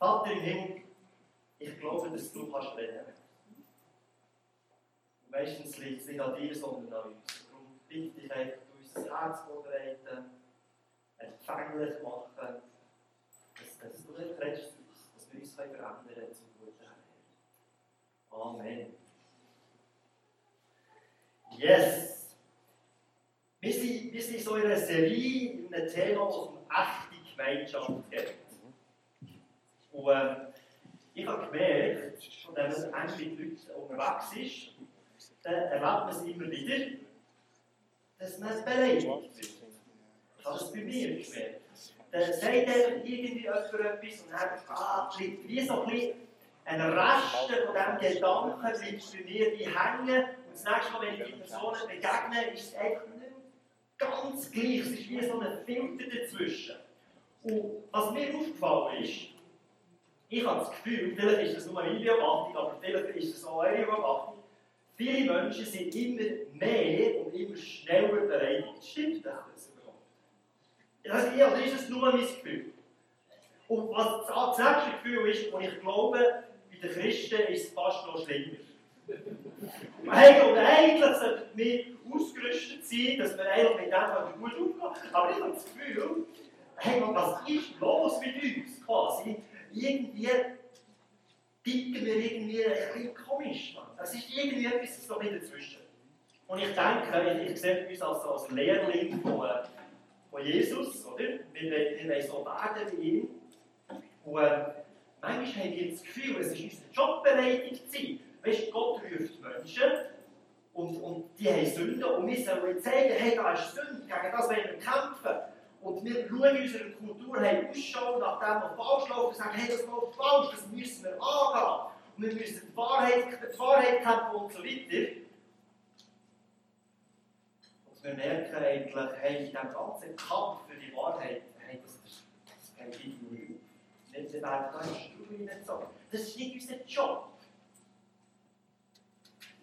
Vater im Himmel, ich glaube, dass du kannst reden. Meistens liegt es nicht an dir, sondern an uns. Darum bitte ich einfach, unser Herz vorbereiten, empfänglich machen, dass, dass du redest uns, dass wir uns verändern können zum guten Herrn. Amen. Yes! Wir sind, wir sind so in einer Serie, in einem Thema, das um echte Gemeinschaft geht. Und äh, ich habe gemerkt, wenn man eng mit Leuten unterwegs ist, dann erlebt man es immer wieder, dass man beleidigt wird. Ich habe das bei mir gemerkt. Dann sagt einfach irgendwie jemand etwas und dann ah, bleibt wie so ein bisschen ein Reste von diesem Gedanken bleibt bei mir wie hängen. Und das nächste Mal, wenn ich die Personen begegne, ist es einfach nicht ganz gleich. Es ist wie so ein Filter dazwischen. Und was mir aufgefallen ist, ich habe das Gefühl, vielleicht ist das nur meine Beobachtung, aber vielleicht ist es auch eure Beobachtung, viele Menschen sind immer mehr und immer schneller beleidigt. Stimmt das überhaupt? Oder ist es nur mein Gefühl? Und was das nächste Gefühl ist, und ich glaube, bei den Christen ist es fast noch schlimmer. Hey, und eigentlich sollten wir ausgerüstet sein, dass wir eigentlich mit dem gut umgehen Aber ich habe das Gefühl, hey, was ist los mit uns quasi? Irgendwie ticken wir irgendwie ein bisschen komisch. Es ist irgendwie etwas so ein dazwischen. Und ich denke, ich, ich sehe uns als, als Lehrling von, von Jesus, oder? Wir, wollen so werden wie ihn. Und äh, manchmal haben wir das Gefühl, es ist unser Job, beleidigt zu sein. Weißt du, Gott ruft Menschen und, und die haben Sünden und wir sollen zeigen, hey, da ist Sünde, gegen das wollen wir kämpfen. Und wir schauen in unserer Kultur haben Ausschau nach dem, was falsch läuft und sagen, hey, das läuft falsch, das müssen wir angehen. Und wir müssen die Wahrheit, die Wahrheit kämpfen und so weiter. Und wir merken eigentlich, hey, in diesem ganzen Kampf für die Wahrheit, hey, das, das geht irgendwie. Nicht, wir werden da hineingezogen. Das ist nicht unser Job.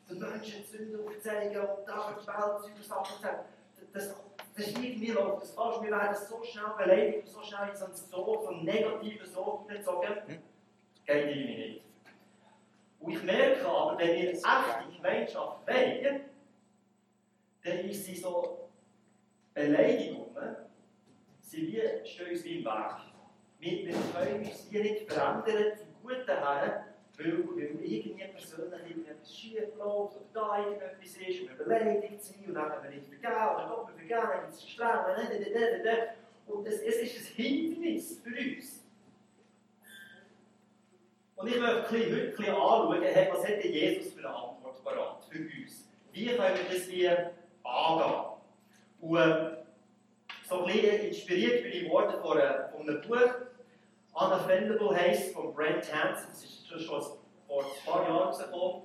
Den Menschen Sünden aufzeigen und da die Welt Sachen zu sagen. Das, das ist irgendwie läuft das falsch. Wir werden so schnell beleidigt so schnell in so, so einen negativen Sog hineingezogen. Hm? Geht irgendwie nicht. Und ich merke aber, wenn wir echte Gemeinschaft wollen, dann ist sie so Beleidigungen, sie wie, stehen uns im Weg. Wir können uns hier nicht verändern zum Guten her, weil, weil irgendwie persönlich irgendetwas schief läuft oder da irgendetwas ist und wir beleidigt sind und dann können wir nicht vergeben oder Gott, wir vergeben, dann gibt es Strenge und es, es ist ein Hindernis für uns. Und ich möchte heute ein bisschen anschauen, was hat Jesus für eine Antwort parat für uns? Wie können wir das hier angehen? Und so ein bisschen inspiriert bin ich worden von einem Buch, Unoffendable heisst von Brent Hansen, das ist schon vor ein paar Jahren rausgekommen.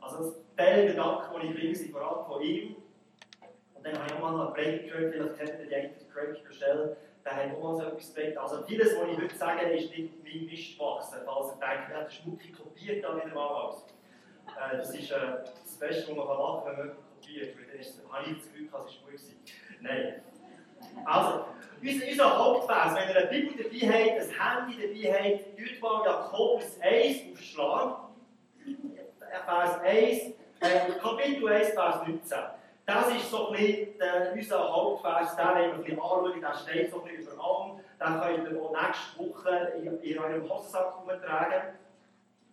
Also das Teil Gedanken, die ich bringe, sind vor allem von ihm. Und dann habe ich auch mal eine Predigt gehört, vielleicht kennt ihr die eine Craig Stelle, da hat auch mal so etwas gepredigt. Also vieles, was ich heute sage, ist nicht mein Mist gewachsen. Falls ihr denkt, ja, der Schmucki kopiert da wieder mal aus. Äh, das ist äh, das Beste, was man machen kann, wenn man kopiert. Weil dann ist, habe ich das Gefühl, es ist gut gewesen. Nein. Also, unser, unser Hauptvers, wenn ihr eine Bibel dabei habt, ein Handy dabei habt, dort mal Jakobus 1 aufschlagen. Vers 1, äh, Kapitel 1, Vers 19. Das ist so ein bisschen der, unser Hauptvers, den wollen wir ein bisschen anschauen, der steht so ein bisschen über allem. Den könnt ihr auch nächste Woche in, in eurem Hosensack umtragen.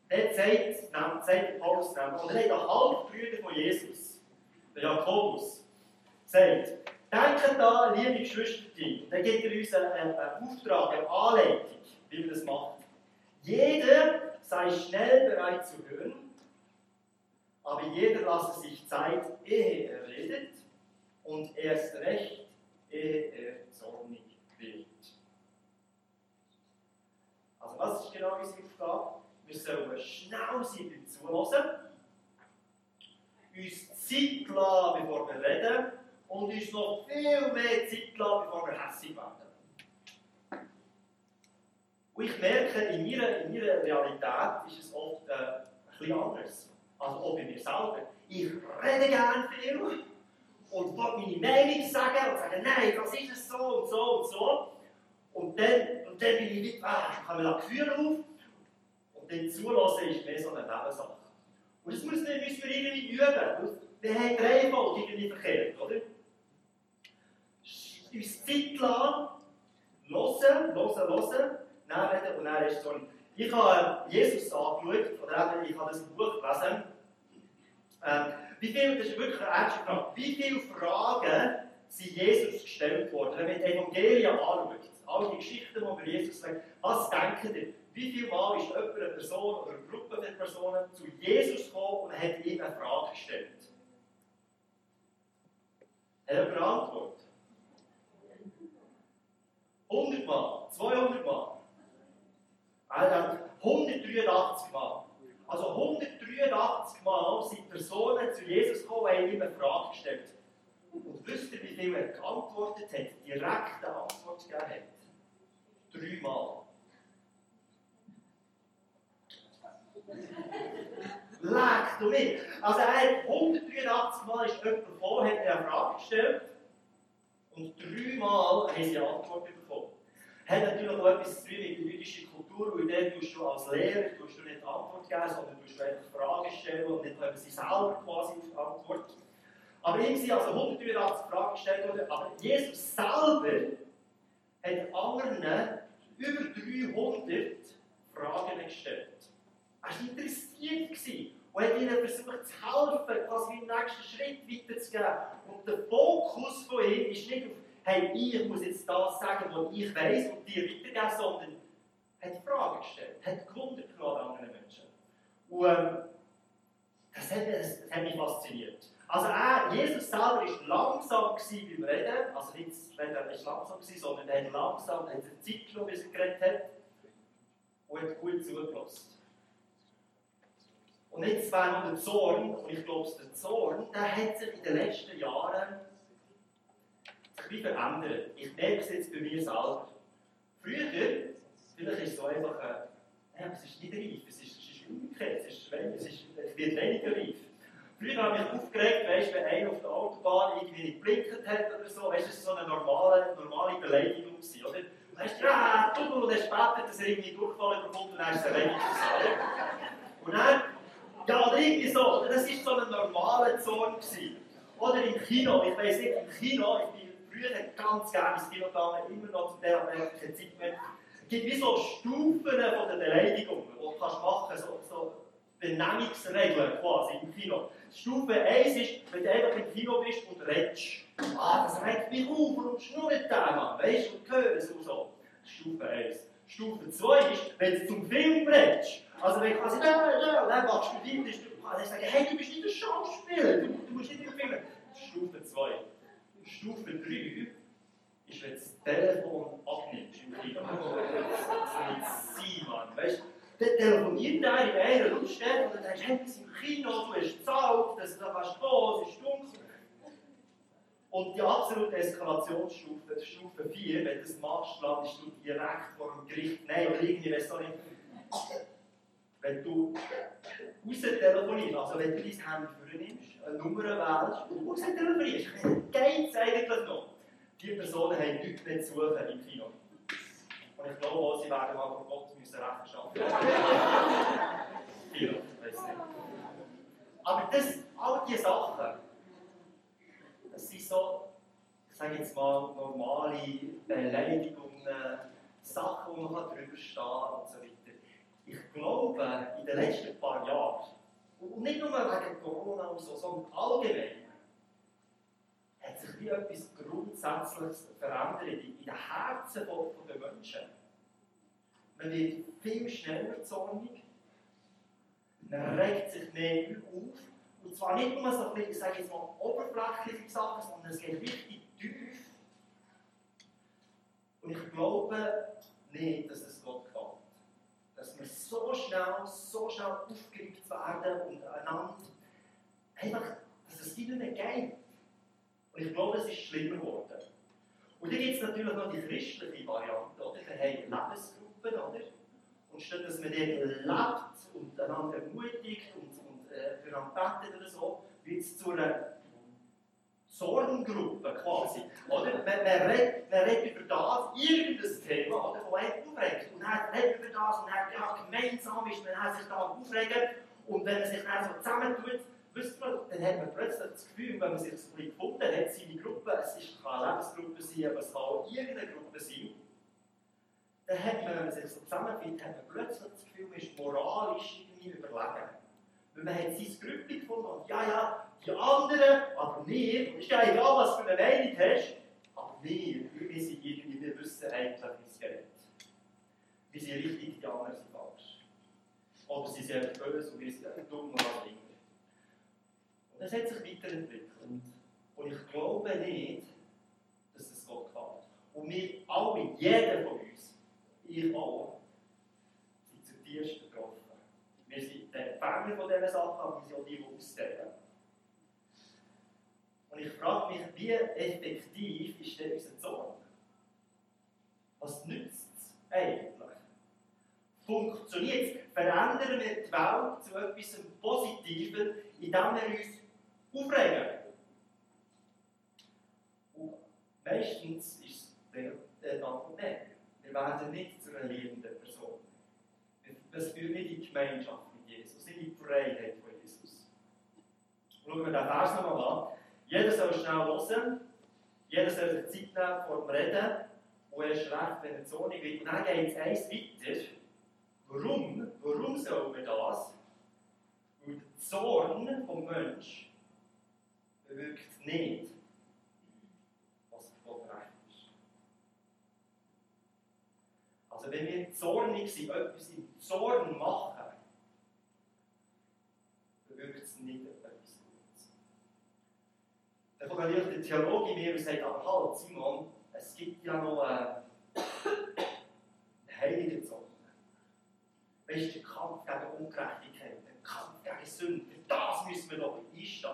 Dort sagt, sagt Paulus nämlich, oder der Halbbrüder von Jesus, der Jakobus, sagt, Denkt da, liebe Geschwister, dann gibt er uns einen, einen Auftrag, eine Anleitung, wie wir das machen. Jeder sei schnell bereit zu hören, aber jeder lasse sich Zeit, ehe er redet, und erst recht, ehe er zornig wird. Also, was ist genau unsere Aufgabe? Wir sollen schnell sein beim Zuhören, uns Zeit lassen, bevor wir reden, und uns noch viel mehr Zeit lassen, bevor wir hässlich werden. Und ich merke, in meiner, in meiner Realität ist es oft äh, ein bisschen anders. Also auch bei mir selber. Ich rede gerne viel und will meine Meinung sagen und sagen, nein, das ist es so und so und so. Und dann, und dann bin ich wie, ah, ich habe ein Gefühl auf Und dann zulassen ist mehr so eine Nebensache. Und das müssen wir, müssen wir irgendwie üben. Wir haben dreimal irgendwie verkehrt, oder? Uns Zeit lassen, hören, hören, hören, dann reden und dann ist so Ich habe Jesus angeschaut, oder ich habe das Buch gelesen. Ähm, wie viel, das ist wirklich eine ernste Frage, wie viele Fragen sind Jesus gestellt worden? Wenn man die Evangelien anschaut, all die Geschichten, die über Jesus sagen, was denken ihr? Wie viel Mal ist jemand, eine Person oder eine Gruppe von Personen zu Jesus gekommen und hat ihm eine Frage gestellt? Hat er eine Antwort? 100 Mal, 200 Mal, 183 Mal. Also 183 Mal sind Personen zu Jesus gekommen und haben ihm eine Frage gestellt. Und wisst ihr, wie viel er geantwortet hat, direkt eine Antwort gegeben hat? Dreimal. Leck du nicht. Also er hat 183 Mal ist jemand gekommen, hat eine Frage gestellt und dreimal haben sie Antworten bekommen. Hat natürlich auch etwas zu tun mit der jüdischen Kultur, weil dann tust du als Lehrer tust du nicht Antwort geben, sondern tust du einfach Fragen stellen und dann kommen sie selber quasi auf die Antwort. Aber ihm sind also 183 Fragen gestellt worden, aber Jesus selber hat anderen über 300 Fragen gestellt. Er war interessiert und hat ihnen versucht zu helfen, quasi den nächsten Schritt weiterzugeben. Und der Fokus von ihm ist nicht auf, hey, ich muss jetzt das sagen, was ich weiß und dir weitergeben, sondern hat Fragen gestellt, hat gewundert von anderen Menschen. Und ähm, das, hat, das, hat mich fasziniert. Also er, Jesus selber war langsam beim Reden, also nicht das Reden langsam, sondern er hat langsam, hat Zeit genommen, bis er geredet hat und hat gut zugelassen. Und jetzt wäre noch der Zorn, und ich glaube, der Zorn, der hat sich in den letzten Jahren sich verändert. Ich merke es jetzt bei mir selber. Früher, vielleicht ist es so einfach, äh, es ist nicht reif, es ist, es ist umgekehrt, es, ist, es, ist, es wird weniger reif. Früher habe ich mich aufgeregt, weißt, wenn einer auf der Autobahn irgendwie nicht blinkt hat oder so, weißt, das war so eine normale, normale Beleidigung, gewesen, oder? Hast du, ja, du, und dann später, dass er irgendwie durchfallen bekommt und dann ist es eine Beleidigung, Und dann, ja, oder irgendwie so, das war so ein normaler Zorn. Oder im Kino, ich weiß nicht, im Kino, ich bin früher ganz gerne ins Kino gegangen, immer noch zu der, aber keine Zeit mehr. Es gibt wie so Stufen von der Beleidigung, die du kannst machen, so, so Benennungsregeln quasi im Kino. Stufe 1 ist, wenn du einfach im Kino bist und redest. Ah, das regt mich auf, warum schnurrt der Mann? Weißt du, und hören so, so. Stufe 1. Stufe 2 ist, wenn du zum Film redest. Also wenn quasi, ja, ja, dann machst du Film, dann kannst du sagen, hey, du bist nicht ein Schauspieler, du, du musst nicht im Film. Stufe 2. Stufe 3 ist, wenn du das Telefon abnimmst im Kino. Das ist nicht Mann. Weißt du? Dann telefoniert er in einer Lautstärke und dann sagst du, hey, im Kino, du hast gezahlt, dass du da gehen, es ist dunkel. Und die absolute Eskalationsstufe, Stufe 4, wenn das machst, landest du direkt vor dem Gericht. Nein, oder irgendwie, weißt du nicht. Wenn du raus telefonierst, also wenn du dein Handy vornimmst, eine Nummer wählst und raus telefonierst, geht es eigentlich noch. Die Personen haben nichts mehr zu suchen im Kino. Und ich glaube sie werden mal von Gott müssen Rechenschaft Viele, weiß nicht. Aber das, all diese Sachen, das sind so, ich sage jetzt mal, normale Beleidigungen, Sachen, wo man drüber stehen und so weiter. Ich glaube, in den letzten paar Jahren, und nicht nur wegen Corona und so, sondern allgemein, hat sich wie etwas Grundsätzliches verändert in den Herzen der Menschen. Man wird viel schneller zornig, man regt sich mehr auf. Und zwar nicht nur so ein bisschen, ich sage jetzt mal, oberflächliche Sachen, sondern es geht richtig tief. Und ich glaube nicht, dass es Gott gefällt. Dass wir so schnell, so schnell aufgeregt werden und einander einfach, dass es nicht mehr geht. Und ich glaube, es ist schlimmer geworden. Und dann gibt es natürlich noch die christliche Variante, oder? Wir haben Lebensgruppen, oder? Und statt dass man dort lebt und einander ermutigt und, und äh, füreinander betet oder so, wird es zu einer Zorngruppe quasi. Oder? Man, man, redet, man redet über das, irgendein Thema, oder, das einen aufregt. Und dann redet über das und dann, ja, gemeinsam ist man sich da aufregen. Und wenn man sich dann so zusammentut, wisst man, dann hat man plötzlich das Gefühl, wenn man sich ein bisschen gefunden hat, seine Gruppe, es ist, kann eine Lebensgruppe sein, aber es kann auch irgendeine Gruppe sein, dann hat man, wenn man sich so zusammenfindet, hat man plötzlich das Gefühl, man ist moralisch irgendwie überlegen. Weil man hat sein Grüppchen gefunden und ja, ja, die anderen, aber wir, ist ja egal, was du für eine Meinung hast, aber wir, wir sind irgendwie, wir wissen eigentlich, wie es geht. Wir sind richtig, die anderen sind falsch. Oder sie sind einfach böse und wir sind dumm und was immer. Und das hat sich weiterentwickelt. Und ich glaube nicht, dass es Gott gefällt. Und wir alle, jeder von uns, ihr auch, sind zutiefst betroffen. Wir sind die Empfänger von diesen Sachen, aber wir sind auch die, die ausstellen. Und ich frage mich, wie effektiv ist denn unser Zorn? Was nützt es eigentlich? Funktioniert es? Verändern wir die Welt zu etwas Positivem, indem wir uns aufregen? Und meistens ist der Antwort nein. Wir werden nicht zu einer liebenden Person. Das führt nicht in die Gemeinschaft mit Jesus, nicht in die Freiheit von Jesus. Schauen wir den Vers nochmal an. Jeder soll schnell hören, jeder soll sich Zeit nehmen vor dem Reden und erst recht, wenn er zornig wird. Und dann geht es eins weiter. Warum? Warum soll man das? Weil der Zorn vom Mensch bewirkt nicht, was Gott recht ist. Also wenn wir zornig sind, etwas im Zorn machen, bewirkt es nicht dann kommt natürlich der Theologe in mir und sagt, aber halt, Simon, es gibt ja noch äh, einen heiligen Zorn. Weißt du, der Kampf gegen Ungerechtigkeit, der Kampf gegen Sünde, für das müssen wir doch einstehen.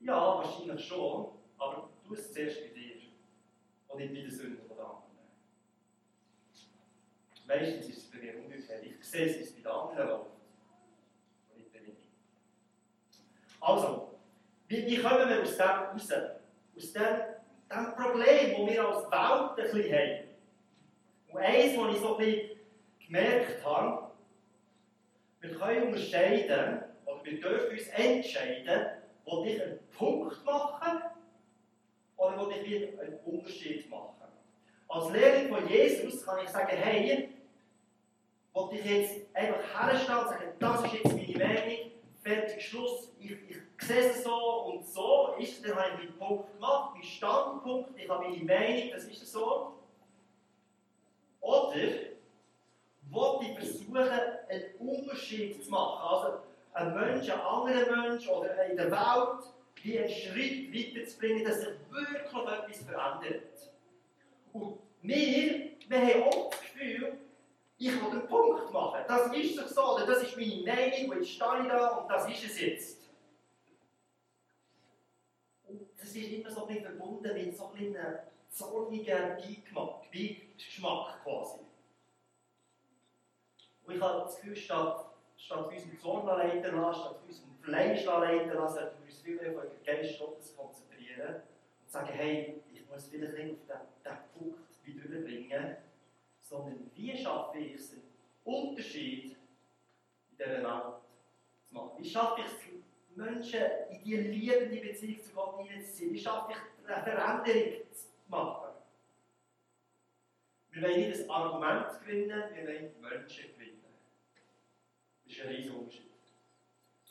Ja, wahrscheinlich schon, aber tu es zuerst bei dir und nicht bei den Sünden der anderen. Meistens ist es bei mir umgekehrt. Ich sehe es, bei den anderen läuft und nicht bei mir. Also, wie, wie kommen wir aus dem raus? Aus dem, dem Problem, das wir als Welt ein bisschen haben. Und eins, was ich so ein bisschen gemerkt habe, wir können unterscheiden, oder wir dürfen uns entscheiden, wo ich einen Punkt machen oder wo ich einen Unterschied machen. Als Lehrling von Jesus kann ich sagen, hey, wo ich jetzt einfach herstellen und sagen, das ist jetzt meine Meinung, fertig, Schluss, ich, ich sehe es so und so, ist, dann habe ich meinen Punkt gemacht, meinen Standpunkt, ich habe meine Meinung, das ist so. Oder wollte ich versuchen, einen Unterschied zu machen, also ein Mensch, ein anderer Mensch oder in der Welt, wie einen Schritt weiterzubringen, dass sich wirklich etwas verändert. Und wir, wir haben auch das Gefühl, ich will einen Punkt machen. Das ist doch so, oder das ist meine Meinung, und jetzt stehe ich da und das ist es jetzt. Und das ist immer so ein verbunden mit so einem zornigen Beigeschmack quasi. Und ich habe das Gefühl, statt, statt unserem Zorn leiten lassen, statt unserem Fleisch leiten lassen, sollten wir uns viel mehr auf den Geist Gottes konzentrieren und sagen, hey, ich muss vielleicht auf den, den Punkt wieder bringen sondern wie schaffe ich es, einen Unterschied in dieser Welt zu machen? Wie schaffe ich es, Menschen in die liebende Beziehung zu Gott hineinzuziehen? Wie schaffe ich eine Veränderung zu machen? Wir wollen nicht ein Argument gewinnen, wir wollen Menschen gewinnen. Das ist ein riesiger Unterschied.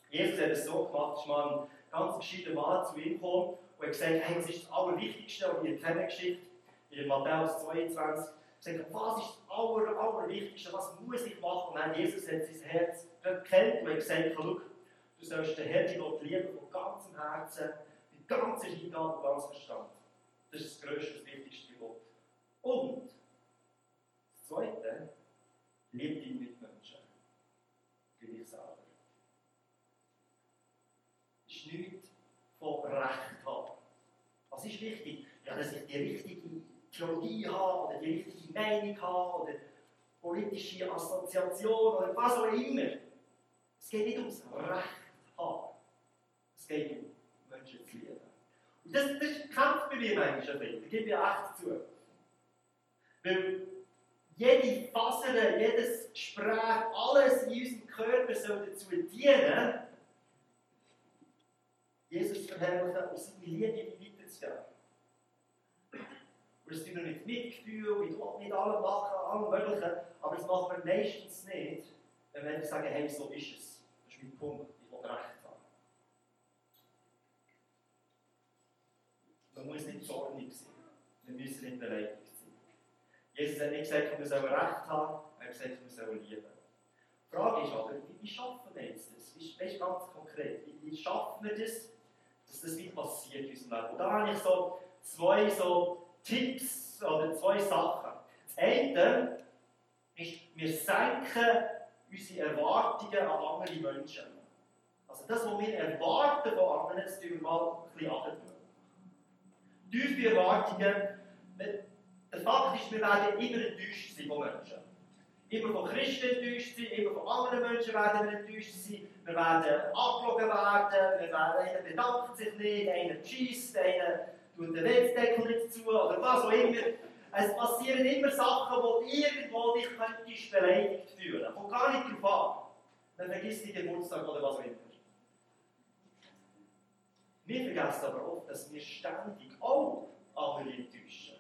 Jesus hat es so gemacht, mal ein ganz gescheiter Mann zu ihm gekommen und hat gesagt, hey, das ist das Allerwichtigste, und ihr kennt in Matthäus 22, gesagt, was ist das Aller, Allerwichtigste, was muss ich machen? Und dann Jesus hat sein Herz gekannt und hat gesagt, schau, du sollst den Herrn Gott lieben von ganzem Herzen, mit ganzer Hingabe und ganzem Verstand. Das ist das größte, das wichtigste Gebot. Und das Zweite, liebe deine Mitmenschen, wie dich selber. Das ist nichts von Recht haben. Was ist wichtig? Ja, dass ich die richtige Theologie habe oder die richtige Meinung habe oder politische Assoziation oder was auch immer. Es geht nicht ums Recht haben. Es geht um Menschen zu lieben. Und das, das kämpft bei mir manchmal ein bisschen, da gebe ich echt zu. Weil jede Faser, jedes Gespräch, alles in unserem Körper soll dazu dienen, Jesus verherrlichen und seine Liebe weiterzugeben. Und das tun wir mit Mitgefühl, mit, mit allem machen, allem Möglichen, aber das machen wir meistens nicht, wenn wir sagen, hey, so ist es. Das ist mein Punkt, ich will Recht haben. Man muss nicht zornig sein, wir müssen nicht beleidigt sein. Jesus hat nicht gesagt, wir sollen Recht haben, er hat gesagt, wir sollen lieben. Die Frage ist aber, wie, wie schaffen wir jetzt das? Wie, weißt, ganz konkret, wie, wie schaffen wir das, dass das wie passiert in unserem Leben? Und da habe ich so zwei so Tipps oder zwei Sachen. Das eine ist, wir senken unsere Erwartungen an andere Menschen. Also das, was wir erwarten von anderen, das tun wir mal ein bisschen runter. Tiefe Erwartungen, der Fakt ist, wir werden immer enttäuscht sein von Menschen. Immer von Christen enttäuscht sein, immer von anderen Menschen werden wir enttäuscht sein. Wir werden abgelogen werden, wir werden, einer bedankt sich nicht, einer schießt, einer tut den Wetzdeckel nicht zu oder was auch immer. Es passieren immer Sachen, die irgendwo dich könntest beleidigt fühlen. Kommt gar nicht drauf an. Dann vergisst die Geburtstag oder was auch immer. Wir vergessen aber oft, dass wir ständig auch andere enttäuschen.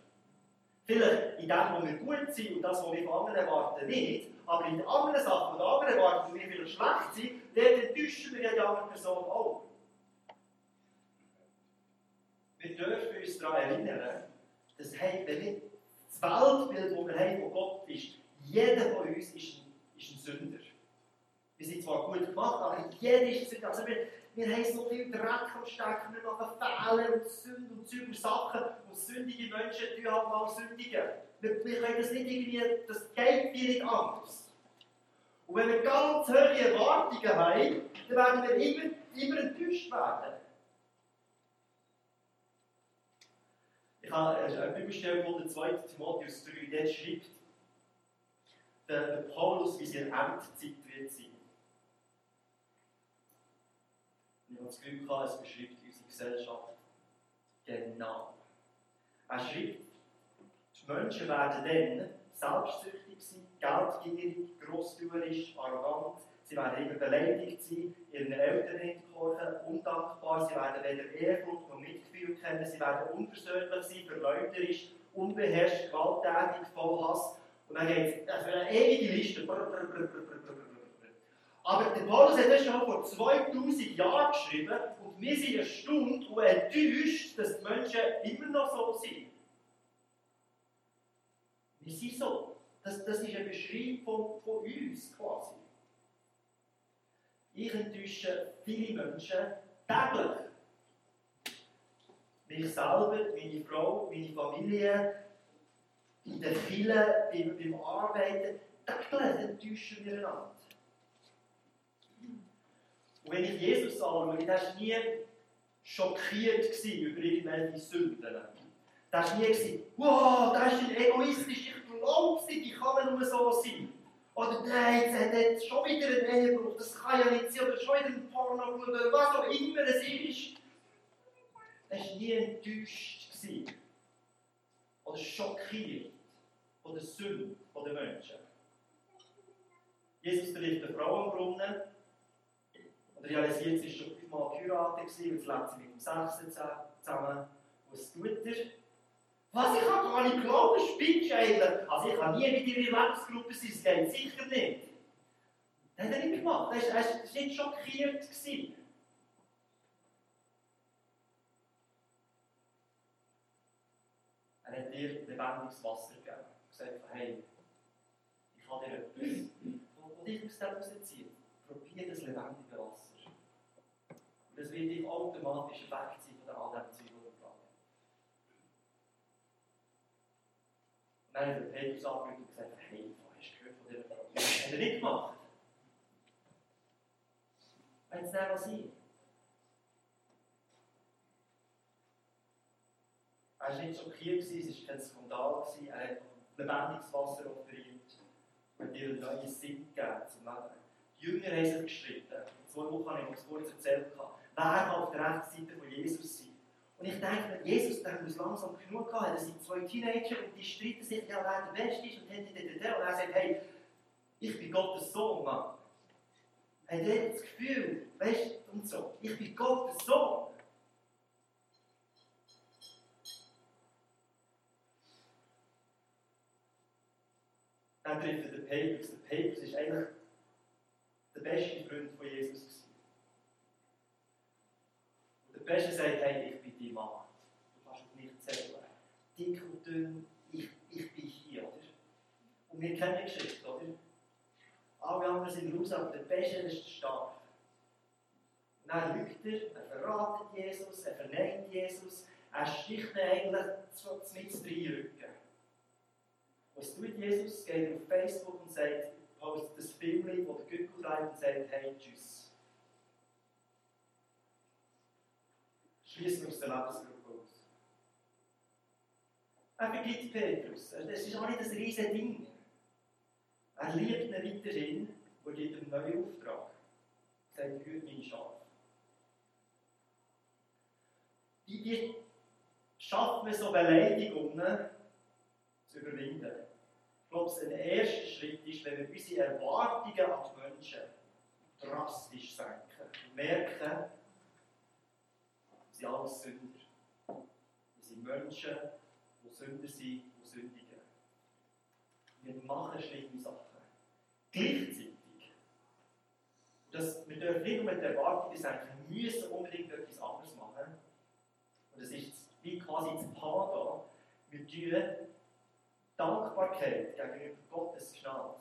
Vielleicht in dem, wo wir gut sind und das, was wir von anderen erwarten, nicht. Aber in den anderen Sachen, die andere erwarten, wo wir vielleicht schlecht sind, dort enttäuschen wir ja die andere Person auch. Wir dürfen uns daran erinnern, dass hey, wenn wir das Weltbild, das wir haben von Gott ist, jeder von uns ist ein, ist ein Sünder. Wir sind zwar gut gemacht, aber jeder ist ein Sünder. Also wir, wir haben so viel Dreck am Stecken, wir machen Fehler und Sünden und Züge Sachen und sündige Menschen tun halt mal sündigen. Wir, wir können das nicht irgendwie, das geht wie nicht anders. Und wenn wir ganz hohe Erwartungen haben, dann werden wir immer, immer enttäuscht werden. Ich habe eine Bibelstelle gefunden, 2. Timotheus 3, der schreibt, der, der Paulus, wie sie in Endzeit wird sein. Ich habe das Gefühl es beschreibt unsere Gesellschaft genau. Er schreibt, die Menschen werden dann selbstsüchtig sein, geldgierig, grosszügerisch, arrogant, sie werden immer beleidigt sein, ihren Eltern nicht undankbar, sie werden weder Ehrfurcht noch Mitgefühl kennen, sie werden unversöhnlich sein, verleumderisch, unbeherrscht, gewalttätig, voll Hass. Und dann geht es, also eine ewige Liste. Aber der Paulus hat das schon vor 2000 Jahren geschrieben und wir sind erstaunt und enttäuscht, dass die Menschen immer noch so sind. Wir sind so. Das, das ist eine Beschreibung von uns quasi. Ich enttäusche viele Menschen täglich. Mich selber, meine Frau, meine Familie, in der Kirche, beim, beim Arbeiten, täglich enttäuschen wir einander. Und wenn ich Jesus anschaue, der war nie schockiert über irgendwelche Sünden. Der war nie, wow, das ist ein egoistisch, ich glaube nicht, ich kann nur so sein. Oder nein, jetzt hat er schon wieder einen Ehebruch, das kann ja nicht sein, oder schon wieder ein Porno oder was auch immer es ist. Er war nie enttäuscht. Oder schockiert von der Sünde der Menschen. Jesus trifft eine Frau am Brunnen und realisiert, sie war schon fünfmal geheiratet und jetzt lebt sie mit dem Sechsten zusammen. Was tut er? Was, ich habe gar nicht geglaubt, spinnst eigentlich? Also ich habe nie mit ihrer Lebensgruppe sein, das geht sicher nicht. Das hat er nicht gemacht, er war nicht schockiert. Gewesen. Er hat dir lebendiges Wasser gegeben. Er gesagt, hey, ich habe dir etwas, wo dich aus dem rauszieht. Probier das lebendige Wasser. Und das wird dich automatisch wegziehen von all dem Zeug, Dann hat der Petrus angerufen und gesagt, hey, hast du gehört von dieser Frau? Hat er nicht gemacht. Wenn es dann sein. Er war nicht schockiert, es war kein Skandal, er hat lebendiges Wasser offeriert und dir einen neuen Sinn gegeben zum Leben. Die Jünger haben sich gestritten. Zwei Wochen habe ich das kurz erzählt. Wer auf der rechten Seite von Jesus sein? Und ich denke, Jesus der muss langsam genug haben. Das sind zwei Teenager und die streiten sich, ja, wer der Beste ist und und er sagt, hey, ich bin Gottes Sohn, Mann. Hat er das Gefühl, weißt du, und so, ich bin Gottes Sohn. Dann trifft er den Petrus. Der Petrus ist eigentlich der beste Freund von Jesus. Der Beste sagt, hey, ich bin dein Mann. Du kannst mich zählen. Dick und dünn, ich, ich bin hier, oder? Und wir kennen die Geschichte, oder? Alle anderen sind raus, aber der Beste ist stark. Und dann lügt er, er verratet Jesus, er verneint Jesus, er sticht eigentlich so mit reinrücken. Was tut Jesus? Geht auf Facebook und sagt, postet das Film, wo der Gückel treibt und sagt, hey, tschüss. Schließen aus der aus. Er vergibt Petrus. Das ist auch nicht ein riesiges Ding. Er liebt ihn weiterhin und gibt ihm neuen Auftrag. Er sagt, hört meine Schafe. Wie, wie schafft man so Beleidigungen zu überwinden? Ich glaube, ein erster Schritt ist, wenn wir unsere Erwartungen an die Menschen drastisch senken und merken, sie sind alles Sünder. Wir sind Menschen, die Sünder sind und sündigen. Wir machen schlimme Sachen. Gleichzeitig, das, wir dürfen nicht nur mit der Erwartung senken, wir müssen unbedingt etwas anderes machen. Und das ist wie quasi das Pada. Wir tun Dankbarkeit gegenüber Gottes Gnade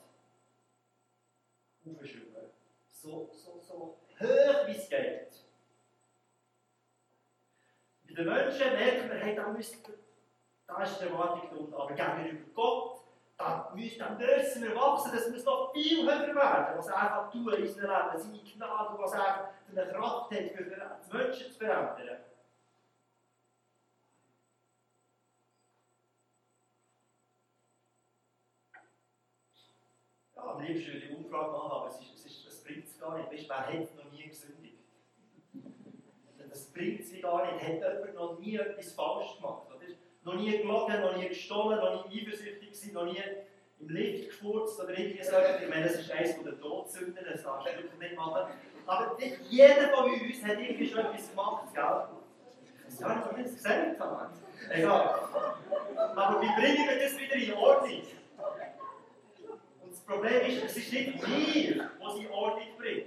aufschreiben. So, so, so hoch wie es geht. Bei den Menschen merkt man, hey, da, müssen, da ist die Erwartung da. Aber gegenüber Gott, da, müssen, da müssen wir wachsen, das muss noch viel höher werden, was er einfach tun in unserem Leben, seine Gnade, was er für eine Kraft hat, für die Menschen zu verändern. am liebsten würde ich Umfrage machen, aber es, ist, es, ist, es bringt es gar nicht. Weißt, wer hat noch bringt es gar nicht. Hat jemand noch nie etwas falsch gemacht? Oder? Noch nie gelogen, noch nie gestohlen, noch nie eifersüchtig gewesen, noch nie im Lift gefurzt oder irgendwie so. Ich meine, das ist eines der Todsünden, das darfst du nicht machen. Aber nicht jeder von uns hat irgendwie schon etwas gemacht, gell? Ja, ich habe es gesagt. Egal. Aber wie bringen wir das wieder in Ordnung? Das Problem ist, es ist nicht wir, die sie in Ordnung bringen.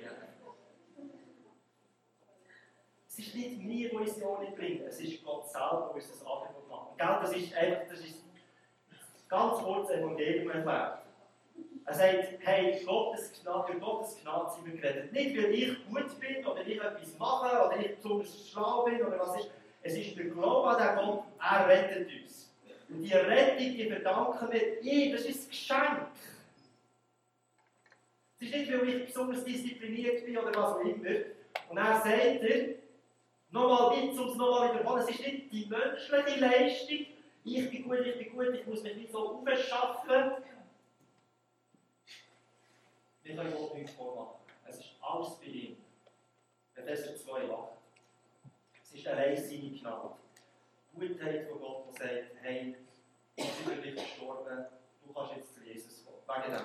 Es ist nicht wir, die uns in Ordnung bringen. Es ist Gott selber, der uns das Angebot macht. Gell, das ist einfach, das ist ganz kurz Evangelium erklärt. Er sagt, hey, Gottes Gnade, Gottes Gnade sind wir gerettet. Nicht, weil ich gut bin oder ich etwas mache oder ich besonders schlau bin oder was ist. Es ist der Glaube an den Gott, er rettet uns. Und die Rettung, die verdanken wir ihm. Das ist ein Geschenk. Es ist nicht, weil ich besonders diszipliniert bin oder was auch immer. Und dann sagt er, nochmal um es nochmal wiederholen, es ist nicht die menschliche Leistung, ich bin gut, ich bin gut, ich muss mich nicht so aufschaffen. Wir können Gott nichts vormachen. Es ist alles bei ihm. Epheser 2, 8. Es ist allein seine Gnade. Gutheit von Gott, der sagt, hey, ich bin für dich gestorben, du kannst jetzt zu Jesus kommen. Wegen dem.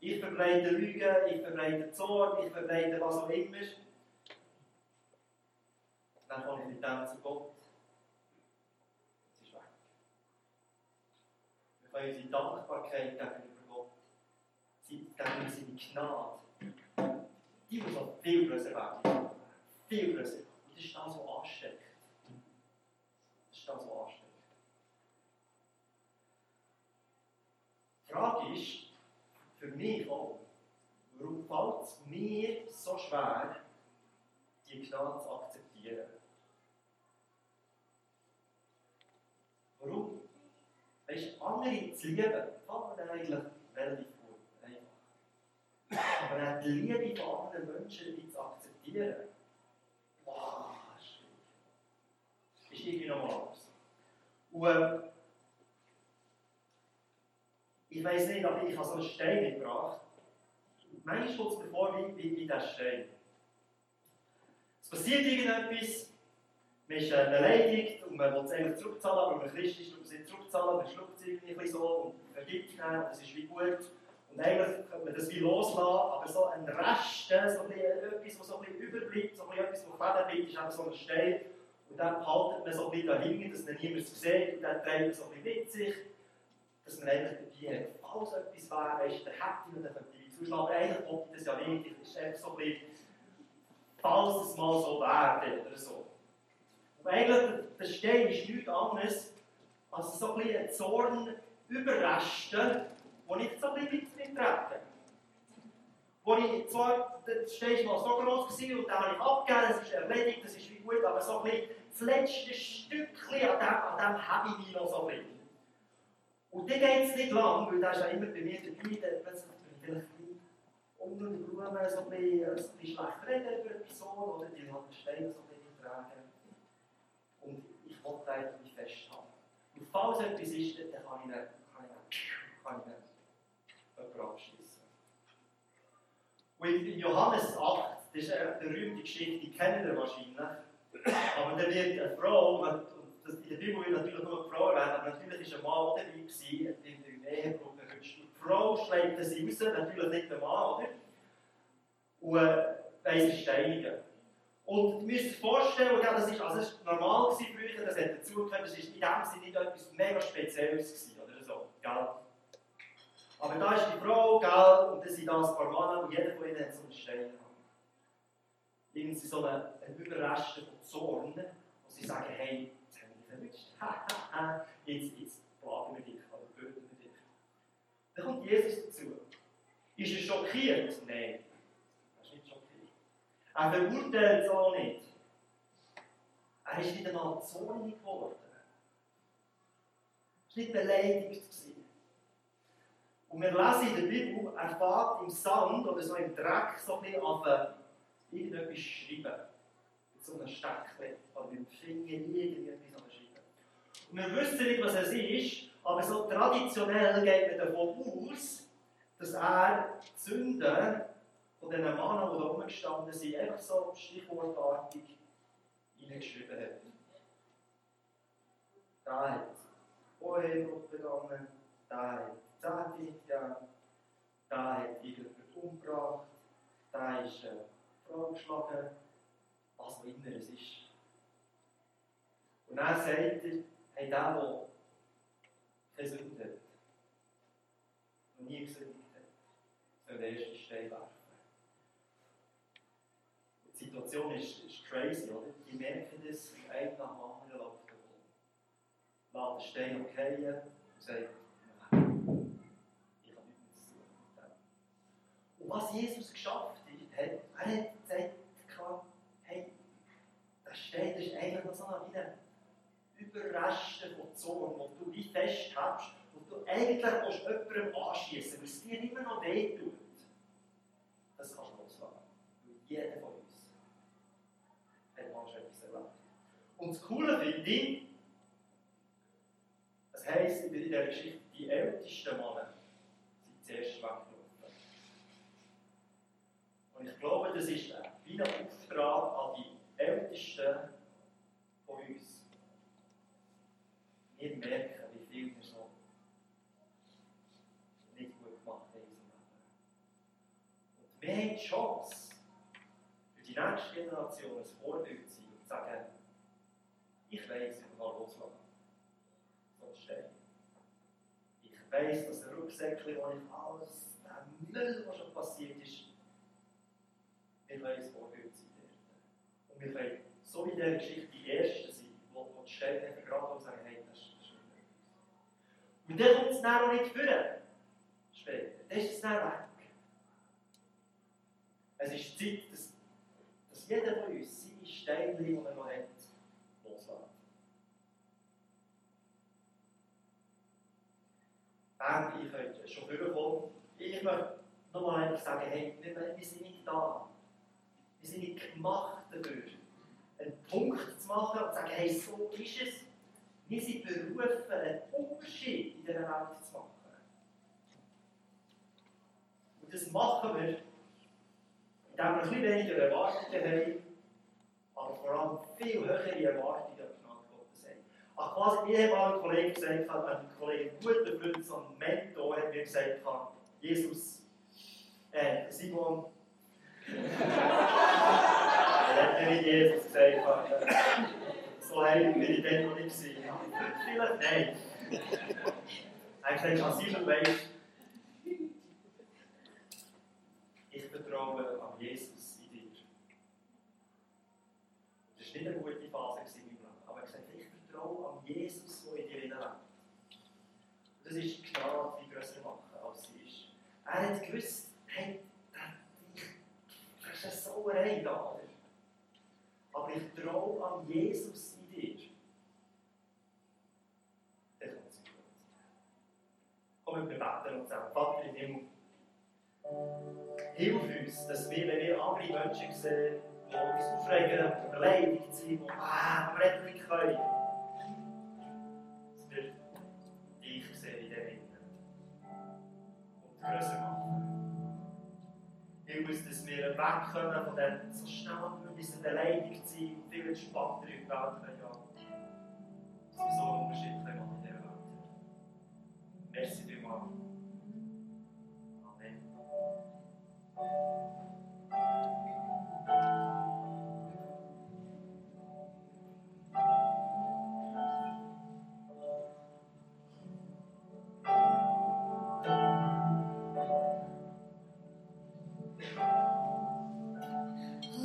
Ich verbreite Lügen, ich verbreite Zorn, ich verbreite was auch immer. Dann ich mit dem zu Gott. Es ist weg. Wir können unsere Dankbarkeit gegenüber Gott, gegenüber seine Gnade, die muss noch viel größer werden. Viel größer. Und das ist das, was ansteckt. Das ist das, was ansteckt. Die Frage ist, für mich auch, warum fällt es mir so schwer, die Gnade zu akzeptieren? Warum? Weißt andere zu lieben, fällt mir eigentlich relativ gut, einfach. Aber auch die Liebe von anderen Menschen zu akzeptieren, wow, schwierig. Ist irgendwie nochmal anders. Und, ähm, ich weiß nicht, aber ich habe so einen Stein mitgebracht. Manchmal kommt es mir vor wie, wie, wie der Stein. Es passiert irgendetwas, man ist äh, beleidigt und man will es eigentlich zurückzahlen, aber man Christ ist, man nicht zurückzahlen, man schluckt es irgendwie so und vergibt es und es ist wie gut. Und eigentlich könnte man das wie loslassen, aber so ein Rest, so ein etwas, was so ein bisschen überbleibt, so ein bisschen etwas, was kleben bleibt, ist einfach so ein Stein. Und dann behaltet man so ein bisschen dahinter, dass man niemand sieht und dann trägt man so ein bisschen mit sich, dass man eigentlich dabei hat, falls etwas wäre, weißt, dann hätte man, dann ich zuschlagen, aber eigentlich ich das ja nicht, es ist einfach so ein bisschen, falls es mal so wäre oder so. Und eigentlich, der Stein ist nichts anderes als so ein bisschen Zorn überresten, wo ich so ein bisschen mittrete. Wo ich zwar, der Stein war so groß gewesen, und dann habe ich abgegeben, das ist erledigt, das ist wie gut, aber so ein bisschen das letzte Stückchen, an dem, an dem habe ich mich noch so ein bisschen. Und dann geht es nicht lang, weil der ist ja immer bei mir dabei, dann plötzlich vielleicht unter den Blumen so ein bisschen, so ein bisschen schlecht reden über eine Person, oder die hat den Stein so ein bisschen tragen. Und ich wollte eigentlich festhalten. Und falls etwas ist, dann kann ich ihn, kann ich, ich jemanden. Und in Johannes 8, das ist eine berühmte Geschichte, die kennen ihr wahrscheinlich. Aber da wird eine Frau, und in der Bibel wird natürlich nur eine Frau erwähnt, aber natürlich war ein Mann auch dabei, gewesen, in der erwünscht. Die Frau schlägt sie raus, natürlich nicht der Mann, oder? Und äh, weiss steinigen. Und ihr müsst euch vorstellen, das ist, also das normal gewesen früher, das hat dazugehört, das ist in dem Sinne nicht etwas mega Spezielles gewesen, oder so, gell? Aber da ist die Frau, gell, und das sind da ein paar Männer, und jeder von ihnen hat so einen Stein irgendwie so eine, eine Überraschung von Zorn, wo sie sagen, hey, jetzt haben wir dich verwünscht, jetzt, jetzt plagen wir dich, oder töten wir dich. Dann kommt Jesus dazu. Ist er schockiert? Nein. Er ist nicht schockiert. Er verurteilt es auch nicht. Er ist nicht einmal zornig geworden. Er war nicht beleidigt. Und wir lesen in der Bibel, er fährt im Sand oder so im Dreck so ein bisschen auf irgendetwas schreiben. Mit so einem Steckchen oder mit dem Finger irgendetwas schreiben. Und wir wissen nicht, was es ist, aber so traditionell geht man davon aus, dass er Sünden von den Männern, die da rumgestanden sind, einfach so stichwortartig hineingeschrieben hat. Da hat Ehebruch begangen, da hat Zehnte gegeben, da hat irgendjemand umgebracht, da ist äh, Frau geschlagen, was auch immer es ist. Und dann sagt er, hey, der, der keine Sünde hat, noch nie gesündigt hat, soll den ersten Stein werfen. Die Situation ist, ist crazy, oder? Die merken das, ein nach dem anderen läuft davon. Lässt den Stein und sagt, nein, ich habe nichts zu tun. Und was Jesus geschafft hat, er hat gesagt, hey, steht, das ist eigentlich noch so eine Überraschung von Zorn, wo du wie fest hast, wo du eigentlich willst, jemandem anschießen weil es dir immer noch weh tut. Das kannst du loslassen. Jeder von uns hat manchmal etwas erlebt. Und das Coole finde ich, das heisst in dieser Geschichte, die ältesten Männer sind zuerst weggelaufen. Und ich glaube, das ist wie ein Auftrag an die Ältesten von uns. Wir merken, wie viel wir so nicht gut gemacht haben in unserem Leben. Und wir haben die Chance, für die nächste Generation ein Vorbild zu sein und zu sagen, ich weiß, ich kann loslassen. Stehe ich. Weiß, dass ein Rucksäckchen, wo ich alles, der Müll, was schon passiert ist, wir ein Vorbild sein dort. Und wir können, so wie in dieser Geschichte, die Ersten sein, die, die Städte vergraben und sagen, hey, das ist, nicht Und dann kommt es dann auch nicht führen. Später. Dann ist es dann weg. Es ist Zeit, dass, dass jeder von uns seine Steine, die er noch hat, Band, ihr könnt schon vorkommen. Ich möchte nochmal einfach sagen, hey, wir, wir sind nicht da, wir sind nicht gemacht dafür, einen Punkt zu machen und zu sagen, hey, so ist es. Wir sind berufen, einen Unterschied in dieser Welt zu machen. Und das machen wir, indem wir ein bisschen weniger Erwartungen haben, aber vor allem viel höhere Erwartungen Ach, quasi, ich habe einen Kollegen gesagt, ein Kollege, guter Freund, so ein Mentor, hat mir gesagt, Jesus, äh, Simon, er hat mir nicht Jesus gesagt, so heilig bin ich dann noch nicht gewesen. Vielleicht nein. Er hat gesagt, Simon, weißt ich vertraue an Jesus in dir. Das war nicht eine gute Phase in meinem Leben, aber er hat gesagt, ich vertraue an Jesus, der in dir lebt. Und das ist die Gnade, die grösser machen, als sie ist. Er hat gewusst, hey, das ist eine Sauerei da. Aber ich traue an Jesus in dir. Das kommt zu gut. Komm, wir beten uns zusammen. Vater im Himmel, hilf uns, dass wir, wenn wir andere Menschen sehen, die uns aufregen und beleidigt sind, die ah, wir nicht können, größer machen. Hilf uns, dass wir wegkommen von dem so schnell müssen beleidigt sein und viel entspannter in die Welt können. Dass wir so einen Unterschied machen können in dieser Welt. Merci vielmals. Amen.